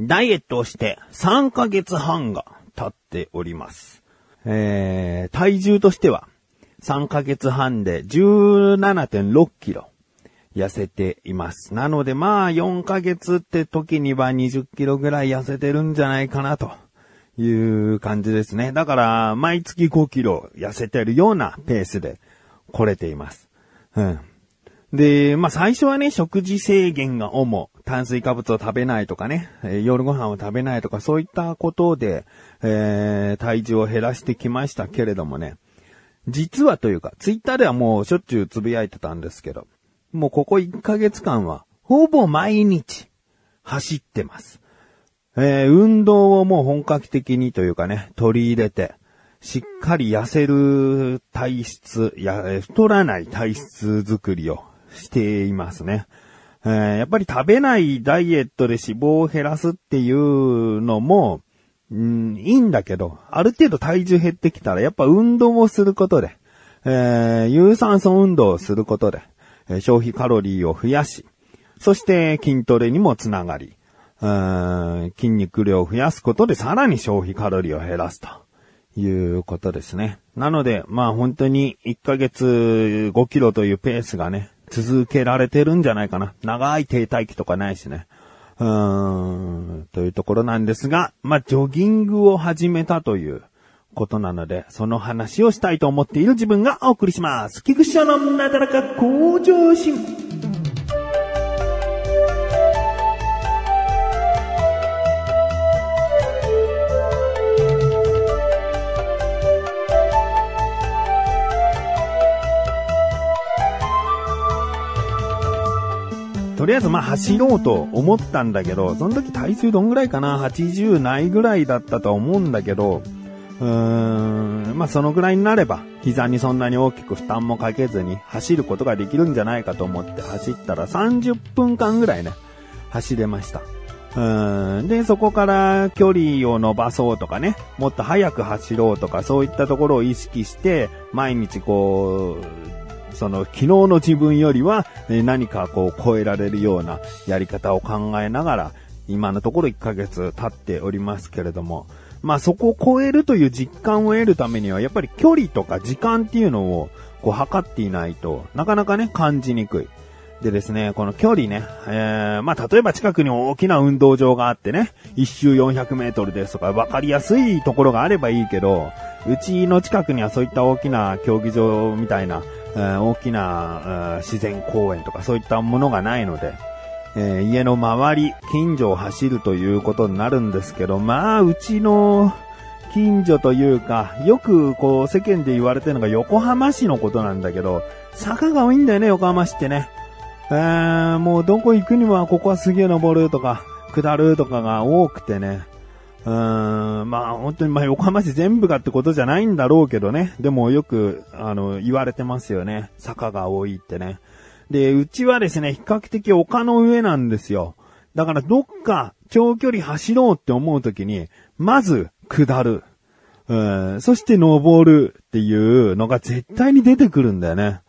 ダイエットをして3ヶ月半が経っております。えー、体重としては3ヶ月半で17.6キロ痩せています。なのでまあ4ヶ月って時には20キロぐらい痩せてるんじゃないかなという感じですね。だから毎月5キロ痩せてるようなペースで来れています。うん。で、まあ最初はね、食事制限が主、炭水化物を食べないとかね、え夜ご飯を食べないとか、そういったことで、えー体重を減らしてきましたけれどもね、実はというか、ツイッターではもうしょっちゅうつぶやいてたんですけど、もうここ1ヶ月間は、ほぼ毎日、走ってます。えー運動をもう本格的にというかね、取り入れて、しっかり痩せる体質、や、太らない体質作りをしていますね。えーやっぱり食べないダイエットで脂肪を減らすっていうのも、うん、いいんだけど、ある程度体重減ってきたら、やっぱ運動をすることで、えー有酸素運動をすることで、えー消費カロリーを増やし、そして筋トレにもつながり、うー筋肉量を増やすことでさらに消費カロリーを減らすということですね。なので、まあ本当に1ヶ月5キロというペースがね、続けられてるんじゃないかな。長い停滞期とかないしね。うーん、というところなんですが、まあジョギングを始めたということなので、その話をしたいと思っている自分がお送りします。菊池のなだらか向上心。とりあえずまあ走ろうと思ったんだけど、その時体重どんぐらいかな ?80 ないぐらいだったと思うんだけど、うーん、まあそのぐらいになれば、膝にそんなに大きく負担もかけずに走ることができるんじゃないかと思って走ったら30分間ぐらいね、走れました。うーんで、そこから距離を伸ばそうとかね、もっと速く走ろうとか、そういったところを意識して、毎日こう、その昨日の自分よりはえ何かこう超えられるようなやり方を考えながら、今のところ1ヶ月経っておりますけれども、まあそこを超えるという実感を得るためには、やっぱり距離とか時間っていうのをこう測っていないとなかなかね感じにくい。でですね、この距離ね、えー、まあ例えば近くに大きな運動場があってね、一周400メートルですとか分かりやすいところがあればいいけど、うちの近くにはそういった大きな競技場みたいな、大きな、自然公園とかそういったものがないので、えー家の周り、近所を走るということになるんですけど、まあ、うちの近所というか、よくこう世間で言われてるのが横浜市のことなんだけど、坂が多いんだよね、横浜市ってね。えー、もうどこ行くにはここはすげえ登るとか、下るとかが多くてね。うーん、まあ本当にまあ横浜市全部がってことじゃないんだろうけどね。でもよく、あの、言われてますよね。坂が多いってね。で、うちはですね、比較的丘の上なんですよ。だからどっか長距離走ろうって思うときに、まず下る。うん、そして登るっていうのが絶対に出てくるんだよね。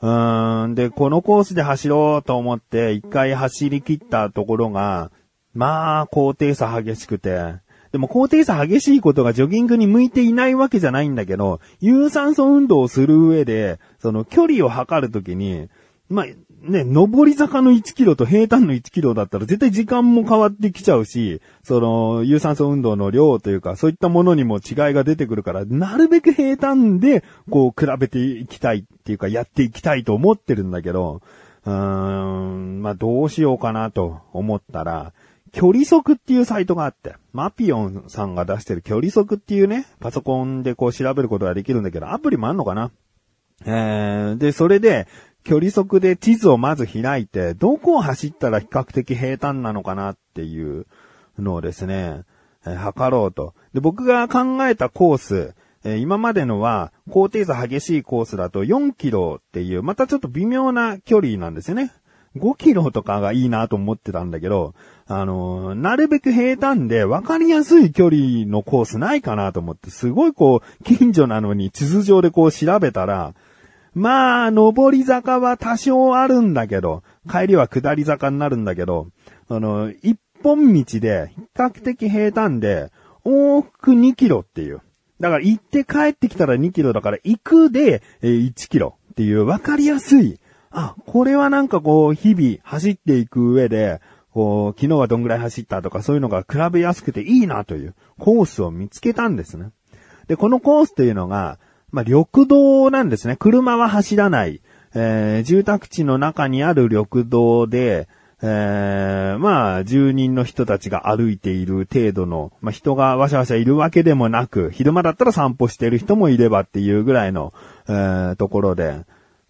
うん、で、このコースで走ろうと思って一回走り切ったところが、まあ、高低差激しくて、でも高低差激しいことがジョギングに向いていないわけじゃないんだけど、有酸素運動をする上で、その距離を測るときに、まあ、ね、上り坂の1キロと平坦の1キロだったら絶対時間も変わってきちゃうし、その、有酸素運動の量というか、そういったものにも違いが出てくるから、なるべく平坦で、こう、比べていきたいっていうか、やっていきたいと思ってるんだけど、うーん、まあ、どうしようかなと思ったら、距離測っていうサイトがあって、マピオンさんが出してる距離測っていうね、パソコンでこう調べることができるんだけど、アプリもあんのかな？えー、で、それで、距離測で地図をまず開いて、どこを走ったら比較的平坦なのかなっていうのをですね、えー測ろうと。で、僕が考えたコース、えー今までのは、高低差激しいコースだと4キロっていう、またちょっと微妙な距離なんですよね。5キロとかがいいなと思ってたんだけど、あのーなるべく平坦で分かりやすい距離のコースないかなと思って、すごいこう、近所なのに地図上でこう調べたら、まあ、上り坂は多少あるんだけど、帰りは下り坂になるんだけど、あの、一本道で、比較的平坦で、往復2キロっていう。だから行って帰ってきたら2キロだから行くで1キロっていう分かりやすい。あ、これはなんかこう日々走っていく上で、こう昨日はどんぐらい走ったとかそういうのが比べやすくていいなというコースを見つけたんですね。で、このコースというのが、まあ、緑道なんですね。車は走らない。えー、住宅地の中にある緑道で、えー、まあ、住人の人たちが歩いている程度の、まあ、人がわしゃわしゃいるわけでもなく、昼間だったら散歩してる人もいればっていうぐらいの、えー、ところで、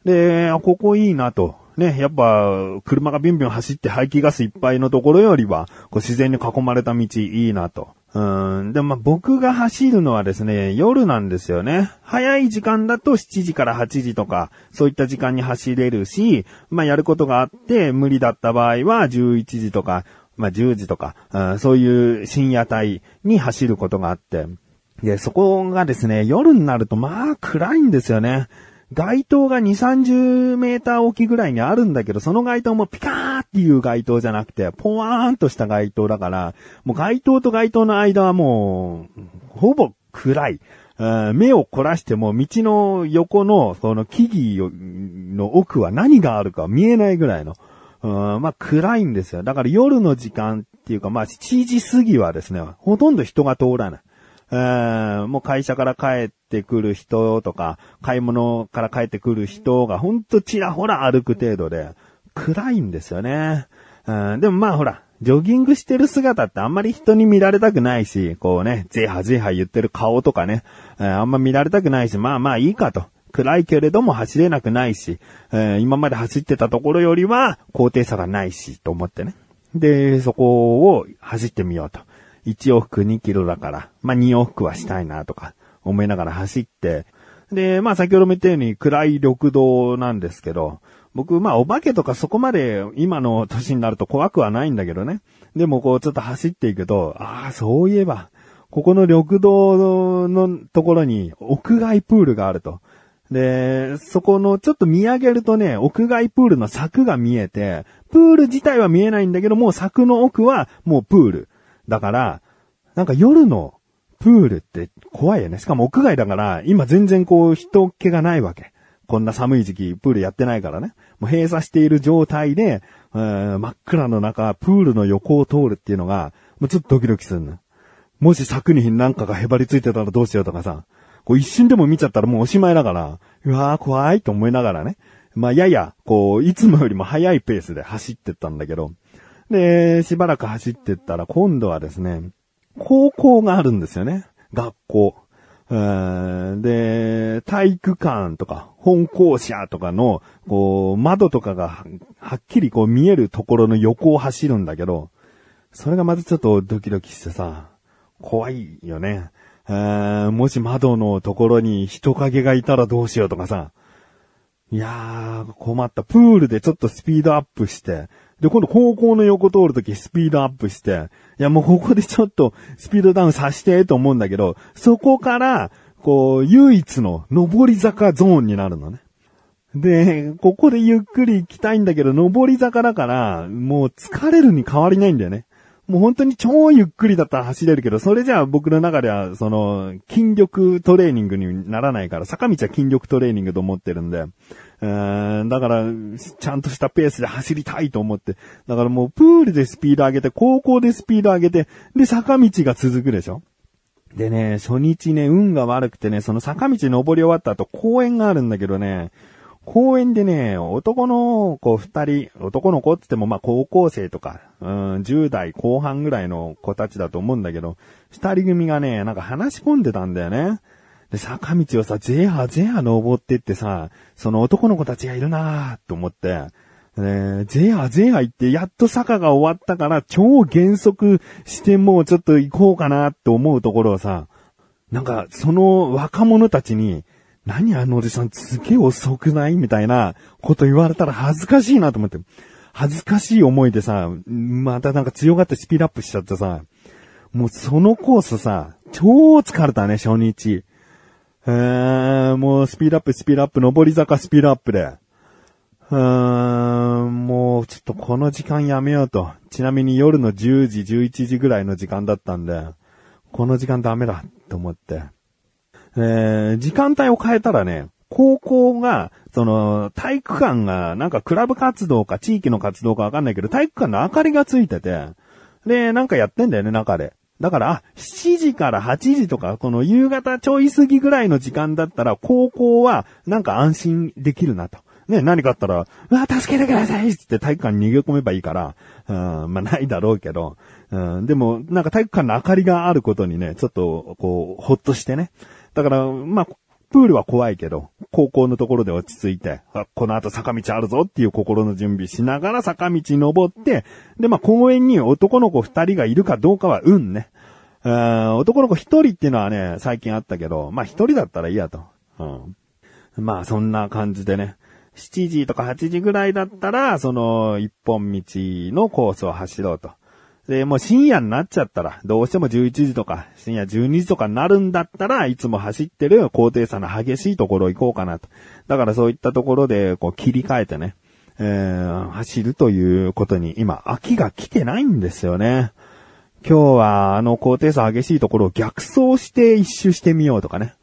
で、ここいいなと。ね、やっぱ、車がビュンビュン走って排気ガスいっぱいのところよりは、こう自然に囲まれた道いいなと。うん。でもま僕が走るのはですね、夜なんですよね。早い時間だと7時から8時とか、そういった時間に走れるし、まあやることがあって無理だった場合は11時とか、まあ10時とか、うん、そういう深夜帯に走ることがあって、で、そこがですね、夜になるとまあ暗いんですよね。街灯が2、30メーター置きぐらいにあるんだけど、その街灯もピカーっていう街灯じゃなくて、ポワーンとした街灯だから、もう街灯と街灯の間はもう、ほぼ暗い。目を凝らしても道の横のその木々の奥は何があるか見えないぐらいの。うんまあ暗いんですよ。だから夜の時間っていうかまあ7時過ぎはですね、ほとんど人が通らない。え、もう会社から帰ってくる人とか、買い物から帰ってくる人がほんとちらほら歩く程度で、暗いんですよね。うん、でもまあほら、ジョギングしてる姿ってあんまり人に見られたくないし、こうね、ゼハゼハ言ってる顔とかね、え、あんま見られたくないし、まあまあいいかと。暗いけれども走れなくないし、えー、今まで走ってたところよりは高低差がないし、と思ってね。で、そこを走ってみようと。1往復2キロだから、まあ、2往復はしたいなとか思いながら走って、で、まあ先ほども言ったように暗い緑道なんですけど、僕、まあお化けとかそこまで今の年になると怖くはないんだけどね。でもこうちょっと走っていくと、ああ、そういえば、ここの緑道のところに屋外プールがあると。で、そこのちょっと見上げるとね、屋外プールの柵が見えて、プール自体は見えないんだけども、柵の奥はもうプール。だから、なんか夜のプールって怖いよね。しかも屋外だから、今全然こう人気がないわけ。こんな寒い時期、プールやってないからね。もう閉鎖している状態で、真っ暗の中、プールの横を通るっていうのが、もうちょっとドキドキするの。もし柵になんかがへばりついてたらどうしようとかさ、こう一瞬でも見ちゃったらもうおしまいだから、うわー怖いと思いながらね。まあやや、こう、いつもよりも速いペースで走ってったんだけど、で、しばらく走ってったら今度はですね、高校があるんですよね。学校。で、体育館とか、本校舎とかの、こう、窓とかが、はっきりこう見えるところの横を走るんだけど、それがまずちょっとドキドキしてさ、怖いよね。もし窓のところに人影がいたらどうしようとかさ。いやー、困った。プールでちょっとスピードアップして、で、今度高校の横通るときスピードアップして、いやもうここでちょっとスピードダウンさせてと思うんだけど、そこから、こう、唯一の上り坂ゾーンになるのね。で、ここでゆっくり行きたいんだけど、上り坂だから、もう疲れるに変わりないんだよね。もう本当に超ゆっくりだったら走れるけど、それじゃあ僕の中では、その、筋力トレーニングにならないから、坂道は筋力トレーニングと思ってるんで、だから、ちゃんとしたペースで走りたいと思って。だからもうプールでスピード上げて、高校でスピード上げて、で、坂道が続くでしょでね、初日ね、運が悪くてね、その坂道登り終わった後公園があるんだけどね、公園でね、男の子二人、男の子って言ってもまあ高校生とか、うん、10代後半ぐらいの子たちだと思うんだけど、二人組がね、なんか話し込んでたんだよね。で、坂道をさ、ぜはぜは登ってってさ、その男の子たちがいるなーと思って、ね、ぜはぜは行って、やっと坂が終わったから、超減速してもうちょっと行こうかなって思うところをさ、なんか、その若者たちに、何あのおじさんすげえ遅くない？みたいなこと言われたら恥ずかしいなと思って。恥ずかしい思いでさ、またなんか強がってスピードアップしちゃってさ、もうそのコースさ、超疲れたね、初日。えー、もうスピードアップ、スピードアップ、上り坂スピードアップで。うーん、もうちょっとこの時間やめようと。ちなみに夜の10時、11時ぐらいの時間だったんで、この時間ダメだと思って。えー、時間帯を変えたらね、高校が、その、体育館が、なんかクラブ活動か地域の活動かわかんないけど、体育館の明かりがついてて、で、なんかやってんだよね、中で。だから、7時から8時とか、この夕方ちょい過ぎぐらいの時間だったら、高校は、なんか安心できるなと。ね、何かあったら、うわ、助けてくださいつって体育館に逃げ込めばいいから、うん、まあないだろうけど、うん、でも、なんか体育館の明かりがあることにね、ちょっと、こう、ほっとしてね。だから、まあ、プールは怖いけど、高校のところで落ち着いて、この後坂道あるぞっていう心の準備しながら坂道登って、で、まあ、公園に男の子二人がいるかどうかは運ね。男の子一人っていうのはね、最近あったけど、まあ、一人だったらいいやと。うん。まあ、そんな感じでね。7時とか8時ぐらいだったら、その、一本道のコースを走ろうと。で、もう深夜になっちゃったら、どうしても11時とか、深夜12時とかになるんだったらいつも走ってる高低差の激しいところ行こうかなと。だからそういったところで、こう切り替えてね、えー、走るということに今、秋が来てないんですよね。今日はあの高低差激しいところを逆走して一周してみようとかね。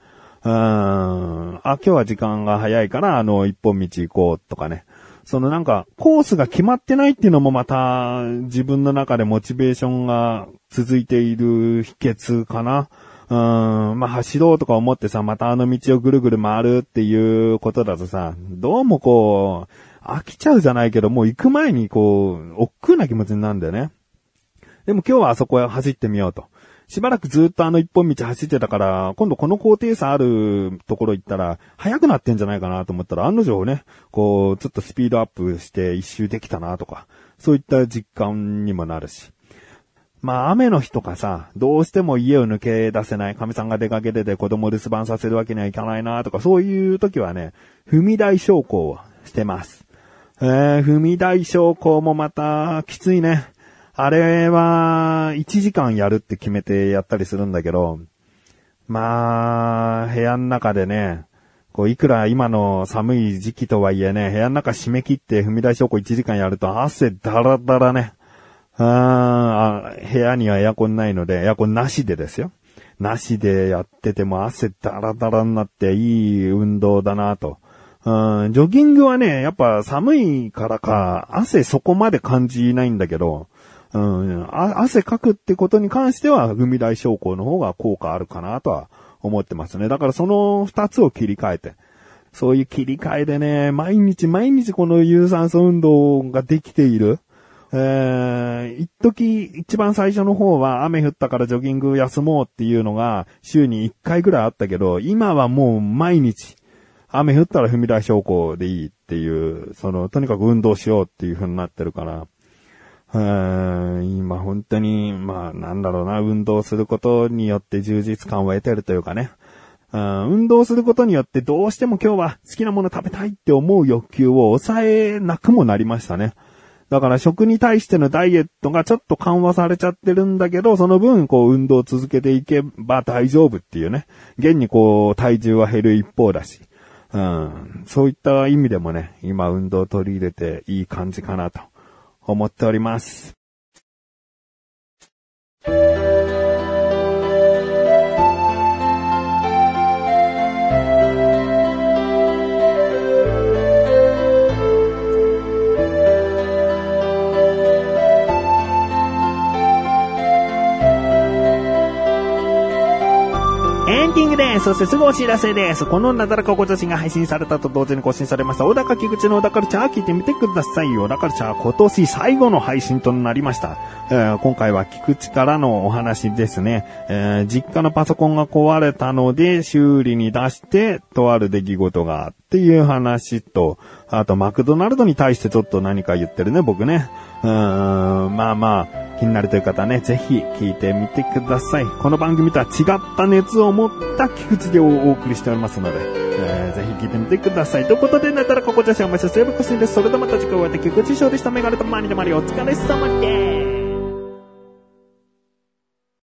うーん。あ、今日は時間が早いからあの一本道行こうとかね。そのなんか、コースが決まってないっていうのもまた、自分の中でモチベーションが続いている秘訣かな。うん、まあ、走ろうとか思ってさ、またあの道をぐるぐる回るっていうことだとさ、どうもこう、飽きちゃうじゃないけど、もう行く前にこう、億劫な気持ちになるんだよね。でも今日はあそこへ走ってみようと。しばらくずっとあの一本道走ってたから、今度この高低差あるところ行ったら、速くなってんじゃないかなと思ったら、案の定ね、こう、ちょっとスピードアップして一周できたなとか、そういった実感にもなるし。まあ雨の日とかさ、どうしても家を抜け出せない、神さんが出かけてて子供留守番させるわけにはいかないなとか、そういう時はね、踏み台昇降をしてます。えー、踏み台昇降もまたきついね。あれは、1時間やるって決めてやったりするんだけど、まあ、部屋の中でね、こう、いくら今の寒い時期とはいえね、部屋の中締め切って踏み台昇降1時間やると汗だらだらね。あ部屋にはエアコンないので、エアコンなしでですよ。なしでやってても汗だらだらになっていい運動だなと。うん、ジョギングはね、やっぱ寒いからか、汗そこまで感じないんだけど、うん、汗かくってことに関しては、踏み台昇降の方が効果あるかなとは思ってますね。だからその二つを切り替えて、そういう切り替えでね、毎日毎日この有酸素運動ができている。えー、一時一番最初の方は雨降ったからジョギング休もうっていうのが週に一回ぐらいあったけど、今はもう毎日、雨降ったら踏み台昇降でいいっていう、その、とにかく運動しようっていう風になってるから、今本当に、まあなんだろうな、運動することによって充実感を得てるというかね。運動することによってどうしても今日は好きなもの食べたいって思う欲求を抑えなくもなりましたね。だから食に対してのダイエットがちょっと緩和されちゃってるんだけど、その分こう運動を続けていけば大丈夫っていうね。現にこう体重は減る一方だし。うん、そういった意味でもね、今運動を取り入れていい感じかなと思っております。そしてすぐお知らせです。このなだらかご女子が配信されたと同時に更新されました、小高木口の小高ルチャー聞いてみてください。小高ルチャー今年最後の配信となりました。えー、今回は菊池からのお話ですね。えー、実家のパソコンが壊れたので修理に出して、とある出来事がっていう話と、あとマクドナルドに対してちょっと何か言ってるね、僕ね。うーん、まあまあ、気になるという方ね、ぜひ聞いてみてください。この番組とは違った熱を持った菊池でお送りしておりますので、えー、ぜひ聞いてみてください。ということで、なったらここじゃしおましょす。よろしくです。それではまた次回お会いできる菊池翔でした。メガネとマニのマリお疲れ様です。